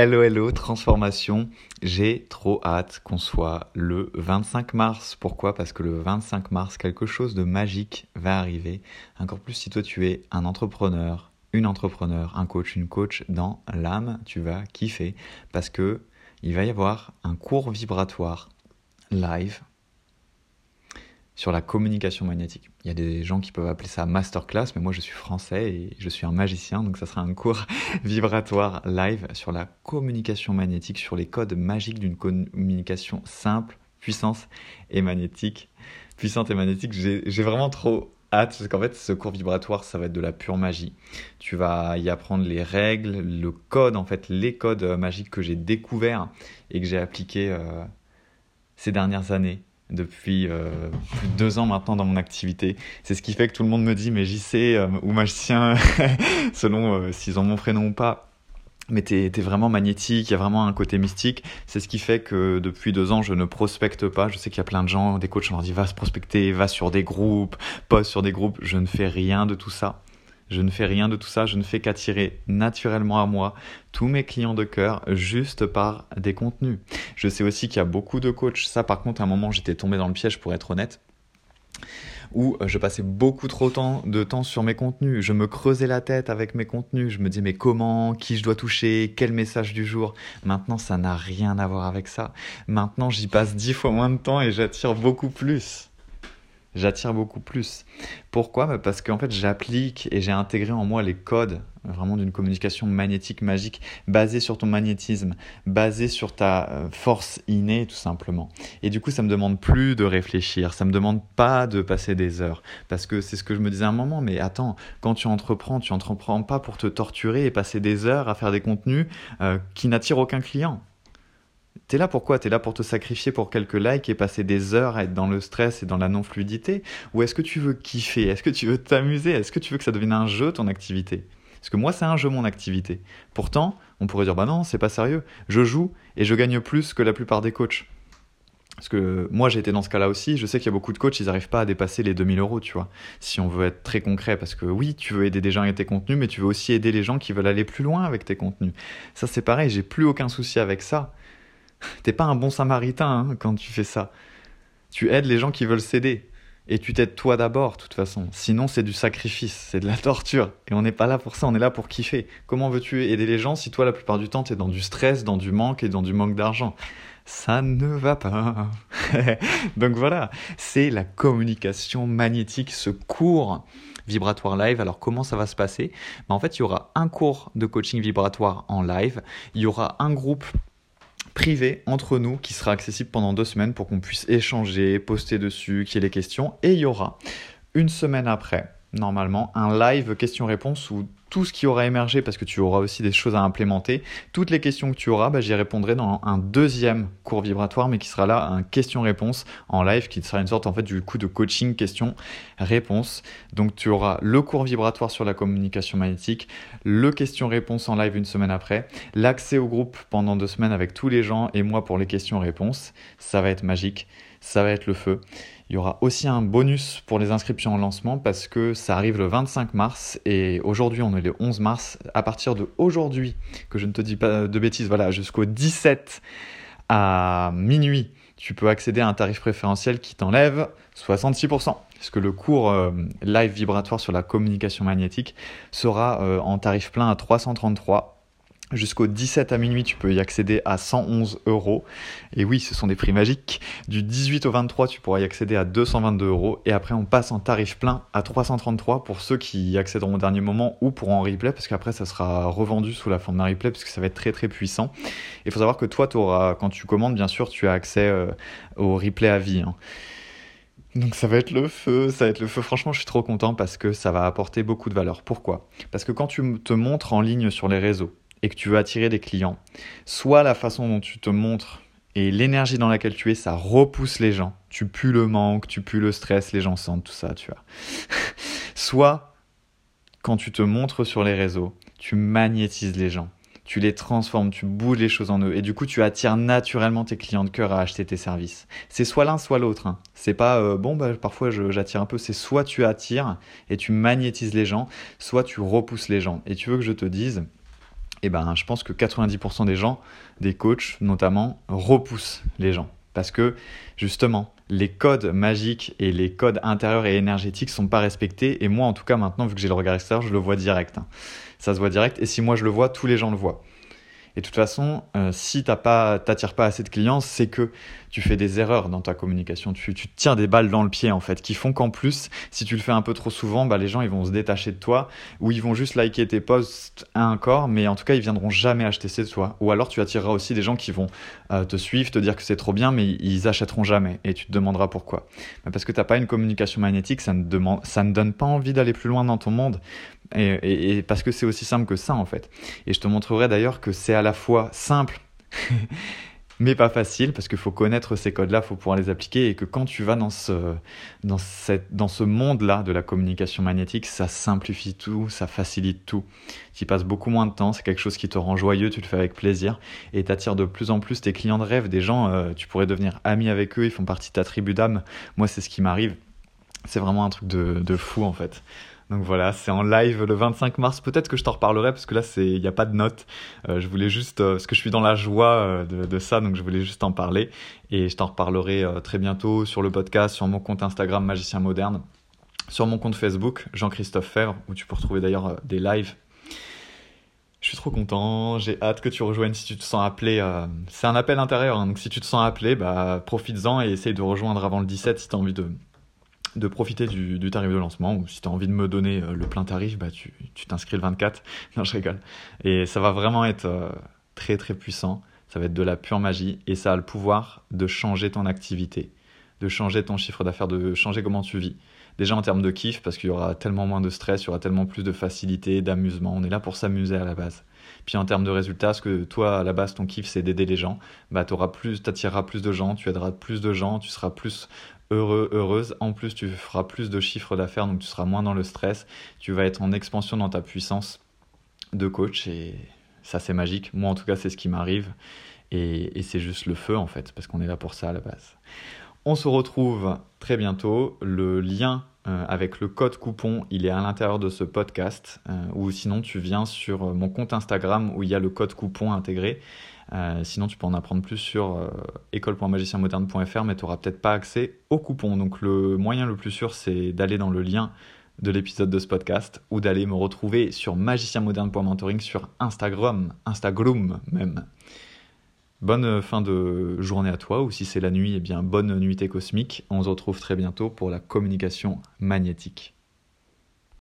Hello, hello, transformation. J'ai trop hâte qu'on soit le 25 mars. Pourquoi? Parce que le 25 mars, quelque chose de magique va arriver. Encore plus si toi tu es un entrepreneur, une entrepreneur, un coach, une coach dans l'âme, tu vas kiffer. Parce que il va y avoir un cours vibratoire live sur la communication magnétique. Il y a des gens qui peuvent appeler ça masterclass, mais moi je suis français et je suis un magicien, donc ça sera un cours vibratoire live sur la communication magnétique, sur les codes magiques d'une communication simple, puissance et magnétique. Puissante et magnétique, j'ai vraiment trop hâte, parce qu'en fait ce cours vibratoire, ça va être de la pure magie. Tu vas y apprendre les règles, le code, en fait, les codes magiques que j'ai découverts et que j'ai appliqués euh, ces dernières années depuis euh, plus de deux ans maintenant dans mon activité. C'est ce qui fait que tout le monde me dit mais j'y sais euh, ou magicien selon euh, s'ils ont mon prénom ou pas. Mais t'es es vraiment magnétique, il y a vraiment un côté mystique. C'est ce qui fait que depuis deux ans, je ne prospecte pas. Je sais qu'il y a plein de gens, des coachs, on leur dit va se prospecter, va sur des groupes, poste sur des groupes. Je ne fais rien de tout ça. Je ne fais rien de tout ça, je ne fais qu'attirer naturellement à moi tous mes clients de cœur juste par des contenus. Je sais aussi qu'il y a beaucoup de coachs, ça par contre à un moment j'étais tombé dans le piège pour être honnête, où je passais beaucoup trop de temps sur mes contenus. Je me creusais la tête avec mes contenus. Je me disais mais comment, qui je dois toucher, quel message du jour? Maintenant ça n'a rien à voir avec ça. Maintenant j'y passe dix fois moins de temps et j'attire beaucoup plus j'attire beaucoup plus. Pourquoi? Bah, Parce qu'en fait, j'applique et j'ai intégré en moi les codes vraiment d'une communication magnétique magique basée sur ton magnétisme, basée sur ta euh, force innée tout simplement. Et du coup, ça me demande plus de réfléchir, ça me demande pas de passer des heures parce que c'est ce que je me disais à un moment mais attends, quand tu entreprends, tu entreprends pas pour te torturer et passer des heures à faire des contenus euh, qui n'attirent aucun client. T'es là pourquoi T'es là pour te sacrifier pour quelques likes et passer des heures à être dans le stress et dans la non-fluidité? Ou est-ce que tu veux kiffer? Est-ce que tu veux t'amuser? Est-ce que tu veux que ça devienne un jeu ton activité? Parce que moi c'est un jeu mon activité. Pourtant, on pourrait dire bah non, c'est pas sérieux. Je joue et je gagne plus que la plupart des coachs. Parce que moi j'ai été dans ce cas-là aussi, je sais qu'il y a beaucoup de coachs, ils n'arrivent pas à dépasser les 2000 euros, tu vois. Si on veut être très concret, parce que oui, tu veux aider des gens avec tes contenus, mais tu veux aussi aider les gens qui veulent aller plus loin avec tes contenus. Ça c'est pareil, j'ai plus aucun souci avec ça. T'es pas un bon samaritain hein, quand tu fais ça. Tu aides les gens qui veulent s'aider. Et tu t'aides toi d'abord, de toute façon. Sinon, c'est du sacrifice, c'est de la torture. Et on n'est pas là pour ça, on est là pour kiffer. Comment veux-tu aider les gens si toi, la plupart du temps, tu es dans du stress, dans du manque et dans du manque d'argent? Ça ne va pas. Donc voilà, c'est la communication magnétique, ce cours vibratoire live. Alors comment ça va se passer? Ben, En fait, il y aura un cours de coaching vibratoire en live. Il y aura un groupe privé entre nous qui sera accessible pendant deux semaines pour qu'on puisse échanger, poster dessus, qu'il y ait les questions. Et il y aura une semaine après, normalement, un live questions-réponses où tout ce qui aura émergé, parce que tu auras aussi des choses à implémenter, toutes les questions que tu auras, bah, j'y répondrai dans un deuxième cours vibratoire, mais qui sera là un question-réponse en live, qui sera une sorte en fait du coup de coaching question-réponse. Donc tu auras le cours vibratoire sur la communication magnétique, le question-réponse en live une semaine après, l'accès au groupe pendant deux semaines avec tous les gens et moi pour les questions-réponses. Ça va être magique, ça va être le feu. Il y aura aussi un bonus pour les inscriptions en lancement parce que ça arrive le 25 mars et aujourd'hui on est le 11 mars. À partir de aujourd'hui, que je ne te dis pas de bêtises, voilà, jusqu'au 17 à minuit, tu peux accéder à un tarif préférentiel qui t'enlève 66%. Parce que le cours euh, live vibratoire sur la communication magnétique sera euh, en tarif plein à 333 Jusqu'au 17 à minuit, tu peux y accéder à 111 euros. Et oui, ce sont des prix magiques. Du 18 au 23, tu pourras y accéder à 222 euros. Et après, on passe en tarif plein à 333 pour ceux qui y accéderont au dernier moment ou pour en replay, parce qu'après, ça sera revendu sous la forme d'un replay, parce que ça va être très très puissant. Il faut savoir que toi, auras, quand tu commandes, bien sûr, tu as accès euh, au replay à vie. Hein. Donc ça va être le feu, ça va être le feu. Franchement, je suis trop content parce que ça va apporter beaucoup de valeur. Pourquoi? Parce que quand tu te montres en ligne sur les réseaux, et que tu veux attirer des clients, soit la façon dont tu te montres et l'énergie dans laquelle tu es, ça repousse les gens. Tu pues le manque, tu pues le stress, les gens sentent tout ça, tu vois. soit quand tu te montres sur les réseaux, tu magnétises les gens, tu les transformes, tu bouges les choses en eux, et du coup tu attires naturellement tes clients de cœur à acheter tes services. C'est soit l'un, soit l'autre. Hein. C'est pas euh, bon, bah, parfois j'attire un peu, c'est soit tu attires et tu magnétises les gens, soit tu repousses les gens. Et tu veux que je te dise, eh ben, je pense que 90% des gens, des coachs notamment, repoussent les gens. Parce que justement, les codes magiques et les codes intérieurs et énergétiques sont pas respectés. Et moi, en tout cas, maintenant, vu que j'ai le regard extérieur, je le vois direct. Hein. Ça se voit direct. Et si moi je le vois, tous les gens le voient. Et de toute façon, euh, si tu n'attires pas assez de clients, c'est que tu fais des erreurs dans ta communication. Tu, tu tires des balles dans le pied, en fait, qui font qu'en plus, si tu le fais un peu trop souvent, bah, les gens ils vont se détacher de toi ou ils vont juste liker tes posts encore, mais en tout cas, ils viendront jamais acheter chez toi. Ou alors, tu attireras aussi des gens qui vont euh, te suivre, te dire que c'est trop bien, mais ils achèteront jamais. Et tu te demanderas pourquoi. Bah, parce que tu n'as pas une communication magnétique, ça ne, demande, ça ne donne pas envie d'aller plus loin dans ton monde. Et, parce que c'est aussi simple que ça en fait. Et je te montrerai d'ailleurs que c'est à la fois simple mais pas facile parce qu'il faut connaître ces codes-là, il faut pouvoir les appliquer et que quand tu vas dans ce, dans dans ce monde-là de la communication magnétique, ça simplifie tout, ça facilite tout. Tu y passes beaucoup moins de temps, c'est quelque chose qui te rend joyeux, tu le fais avec plaisir et t'attires de plus en plus tes clients de rêve, des gens, euh, tu pourrais devenir ami avec eux, ils font partie de ta tribu d'âme. Moi, c'est ce qui m'arrive. C'est vraiment un truc de, de fou en fait. Donc voilà, c'est en live le 25 mars. Peut-être que je t'en reparlerai parce que là, il n'y a pas de notes. Euh, je voulais juste, euh, parce que je suis dans la joie euh, de, ça, donc je voulais juste en parler. Et je t'en reparlerai très bientôt sur le podcast, sur mon compte Instagram Magicien Moderne, sur mon compte Facebook Jean-Christophe Fèvre, où tu peux retrouver d'ailleurs des lives. Je suis trop content, j'ai hâte que tu rejoignes si tu te sens appelé. c'est un appel intérieur, hein, donc si tu te sens appelé, bah, profites-en et essaye de rejoindre avant le 17 si tu as envie de, de profiter du, tarif de lancement ou si tu as envie de me donner euh, le plein tarif, bah tu t'inscris le 24. Non, je rigole. Et ça va vraiment être euh, très très puissant. Ça va être de la pure magie et ça a le pouvoir de changer ton activité, de changer ton chiffre d'affaires, de changer comment tu vis. Déjà en termes de kiff, parce qu'il y aura tellement moins de stress, il y aura tellement plus de facilité, d'amusement. On est là pour s'amuser à la base. Puis en termes de résultats, ce que toi, à la base, ton kiff, c'est d'aider les gens, bah, tu plus, plus de gens, tu aideras plus de gens, tu seras plus heureux, heureuse. En plus, tu feras plus de chiffres d'affaires, donc tu seras moins dans le stress. Tu vas être en expansion dans ta puissance de coach et ça, c'est magique. Moi, en tout cas, c'est ce qui m'arrive et, c'est juste le feu, en fait, parce qu'on est là pour ça à la base. On se retrouve très bientôt. Le lien euh, avec le code coupon, il est à l'intérieur de ce podcast. Euh, ou sinon, tu viens sur mon compte Instagram où il y a le code coupon intégré. Euh, sinon, tu peux en apprendre plus sur euh, école.magicienmoderne.fr, mais tu n'auras peut-être pas accès au coupon. Donc, le moyen le plus sûr, c'est d'aller dans le lien de l'épisode de ce podcast ou d'aller me retrouver sur magicienmoderne.mentoring sur Instagram, Instagram même. Bonne fin de journée à toi, ou si c'est la nuit, eh bien bonne nuitée cosmique. On se retrouve très bientôt pour la communication magnétique.